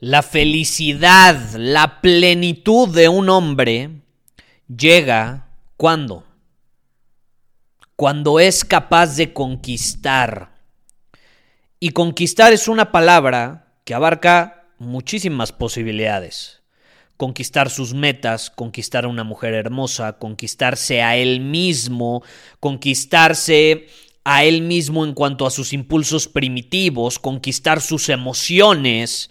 La felicidad, la plenitud de un hombre llega cuando? Cuando es capaz de conquistar. Y conquistar es una palabra que abarca muchísimas posibilidades. Conquistar sus metas, conquistar a una mujer hermosa, conquistarse a él mismo, conquistarse a él mismo en cuanto a sus impulsos primitivos, conquistar sus emociones,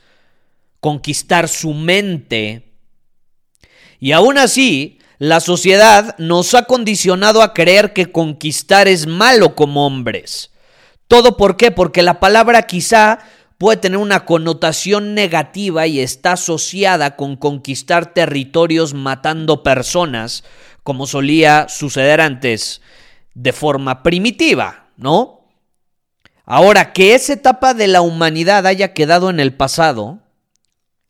conquistar su mente. Y aún así, la sociedad nos ha condicionado a creer que conquistar es malo como hombres. ¿Todo por qué? Porque la palabra quizá puede tener una connotación negativa y está asociada con conquistar territorios matando personas, como solía suceder antes, de forma primitiva, ¿no? Ahora, que esa etapa de la humanidad haya quedado en el pasado,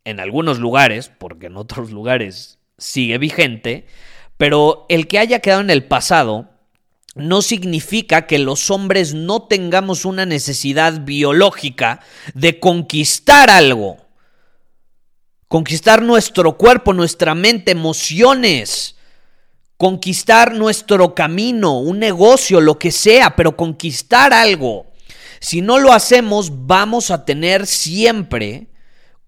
en algunos lugares, porque en otros lugares sigue vigente, pero el que haya quedado en el pasado no significa que los hombres no tengamos una necesidad biológica de conquistar algo. Conquistar nuestro cuerpo, nuestra mente, emociones. Conquistar nuestro camino, un negocio, lo que sea, pero conquistar algo. Si no lo hacemos, vamos a tener siempre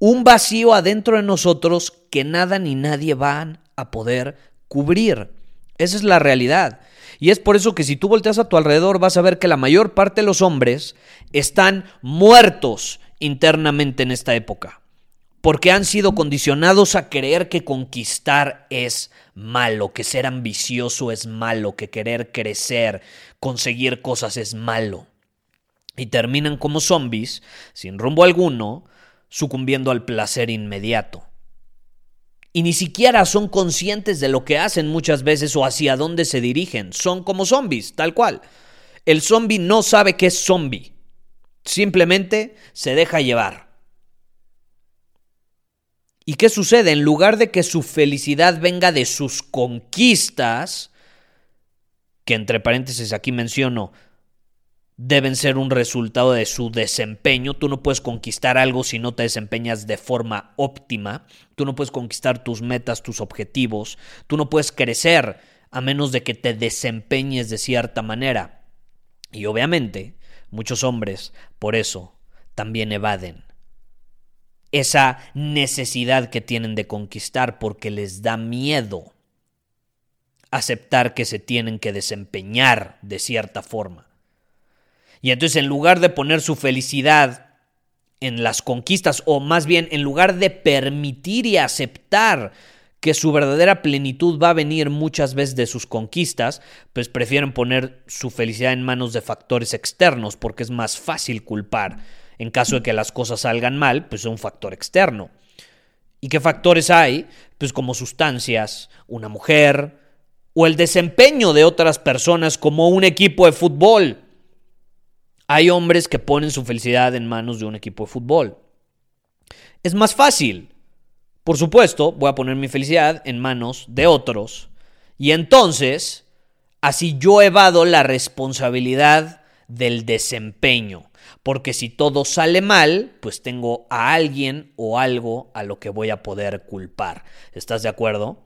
un vacío adentro de nosotros que nada ni nadie van a poder cubrir. Esa es la realidad. Y es por eso que si tú volteas a tu alrededor vas a ver que la mayor parte de los hombres están muertos internamente en esta época. Porque han sido condicionados a creer que conquistar es malo, que ser ambicioso es malo, que querer crecer, conseguir cosas es malo. Y terminan como zombies, sin rumbo alguno, sucumbiendo al placer inmediato. Y ni siquiera son conscientes de lo que hacen muchas veces o hacia dónde se dirigen. Son como zombies, tal cual. El zombie no sabe qué es zombie. Simplemente se deja llevar. ¿Y qué sucede? En lugar de que su felicidad venga de sus conquistas, que entre paréntesis aquí menciono, deben ser un resultado de su desempeño. Tú no puedes conquistar algo si no te desempeñas de forma óptima. Tú no puedes conquistar tus metas, tus objetivos. Tú no puedes crecer a menos de que te desempeñes de cierta manera. Y obviamente, muchos hombres, por eso, también evaden esa necesidad que tienen de conquistar porque les da miedo aceptar que se tienen que desempeñar de cierta forma. Y entonces en lugar de poner su felicidad en las conquistas, o más bien en lugar de permitir y aceptar que su verdadera plenitud va a venir muchas veces de sus conquistas, pues prefieren poner su felicidad en manos de factores externos, porque es más fácil culpar. En caso de que las cosas salgan mal, pues es un factor externo. ¿Y qué factores hay? Pues como sustancias, una mujer, o el desempeño de otras personas como un equipo de fútbol. Hay hombres que ponen su felicidad en manos de un equipo de fútbol. Es más fácil. Por supuesto, voy a poner mi felicidad en manos de otros. Y entonces, así yo evado la responsabilidad del desempeño. Porque si todo sale mal, pues tengo a alguien o algo a lo que voy a poder culpar. ¿Estás de acuerdo?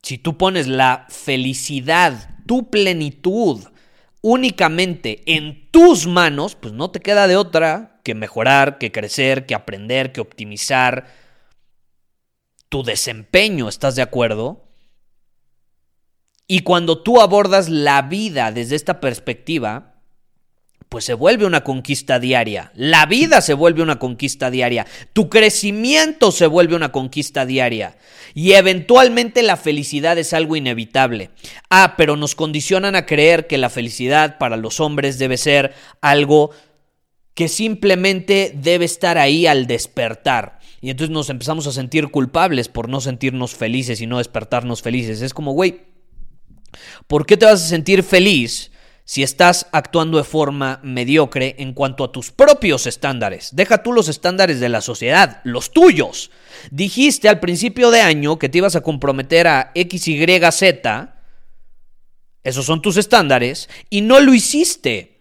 Si tú pones la felicidad, tu plenitud, únicamente en tus manos, pues no te queda de otra que mejorar, que crecer, que aprender, que optimizar tu desempeño, ¿estás de acuerdo? Y cuando tú abordas la vida desde esta perspectiva, pues se vuelve una conquista diaria. La vida se vuelve una conquista diaria. Tu crecimiento se vuelve una conquista diaria. Y eventualmente la felicidad es algo inevitable. Ah, pero nos condicionan a creer que la felicidad para los hombres debe ser algo que simplemente debe estar ahí al despertar. Y entonces nos empezamos a sentir culpables por no sentirnos felices y no despertarnos felices. Es como, güey, ¿por qué te vas a sentir feliz? Si estás actuando de forma mediocre en cuanto a tus propios estándares. Deja tú los estándares de la sociedad, los tuyos. Dijiste al principio de año que te ibas a comprometer a X, Y, Z. Esos son tus estándares y no lo hiciste.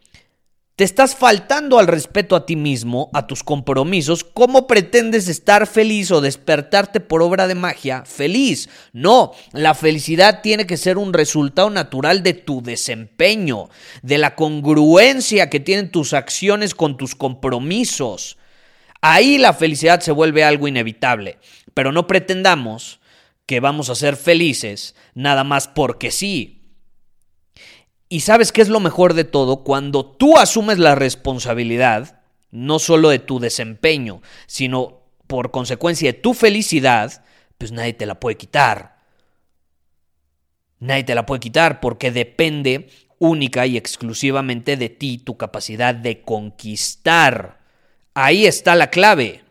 Te estás faltando al respeto a ti mismo, a tus compromisos. ¿Cómo pretendes estar feliz o despertarte por obra de magia feliz? No, la felicidad tiene que ser un resultado natural de tu desempeño, de la congruencia que tienen tus acciones con tus compromisos. Ahí la felicidad se vuelve algo inevitable, pero no pretendamos que vamos a ser felices nada más porque sí. Y sabes qué es lo mejor de todo? Cuando tú asumes la responsabilidad, no solo de tu desempeño, sino por consecuencia de tu felicidad, pues nadie te la puede quitar. Nadie te la puede quitar porque depende única y exclusivamente de ti, tu capacidad de conquistar. Ahí está la clave.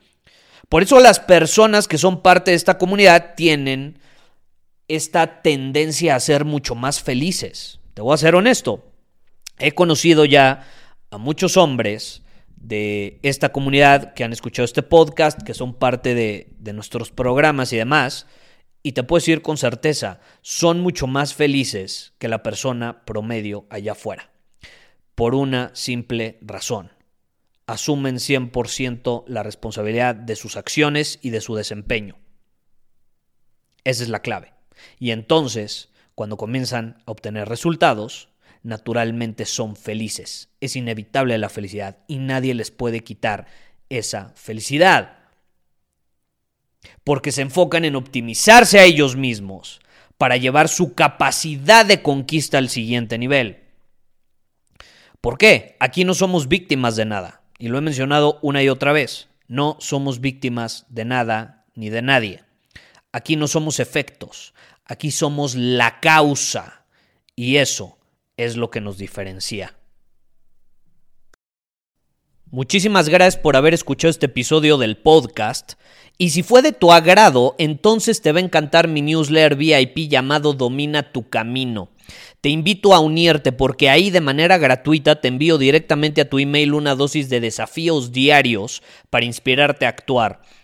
Por eso las personas que son parte de esta comunidad tienen esta tendencia a ser mucho más felices. Te voy a ser honesto. He conocido ya a muchos hombres de esta comunidad que han escuchado este podcast, que son parte de, de nuestros programas y demás, y te puedo decir con certeza, son mucho más felices que la persona promedio allá afuera. Por una simple razón. Asumen 100% la responsabilidad de sus acciones y de su desempeño. Esa es la clave. Y entonces cuando comienzan a obtener resultados, naturalmente son felices. Es inevitable la felicidad y nadie les puede quitar esa felicidad. Porque se enfocan en optimizarse a ellos mismos para llevar su capacidad de conquista al siguiente nivel. ¿Por qué? Aquí no somos víctimas de nada. Y lo he mencionado una y otra vez. No somos víctimas de nada ni de nadie. Aquí no somos efectos. Aquí somos la causa y eso es lo que nos diferencia. Muchísimas gracias por haber escuchado este episodio del podcast. Y si fue de tu agrado, entonces te va a encantar mi newsletter VIP llamado Domina tu Camino. Te invito a unirte porque ahí de manera gratuita te envío directamente a tu email una dosis de desafíos diarios para inspirarte a actuar.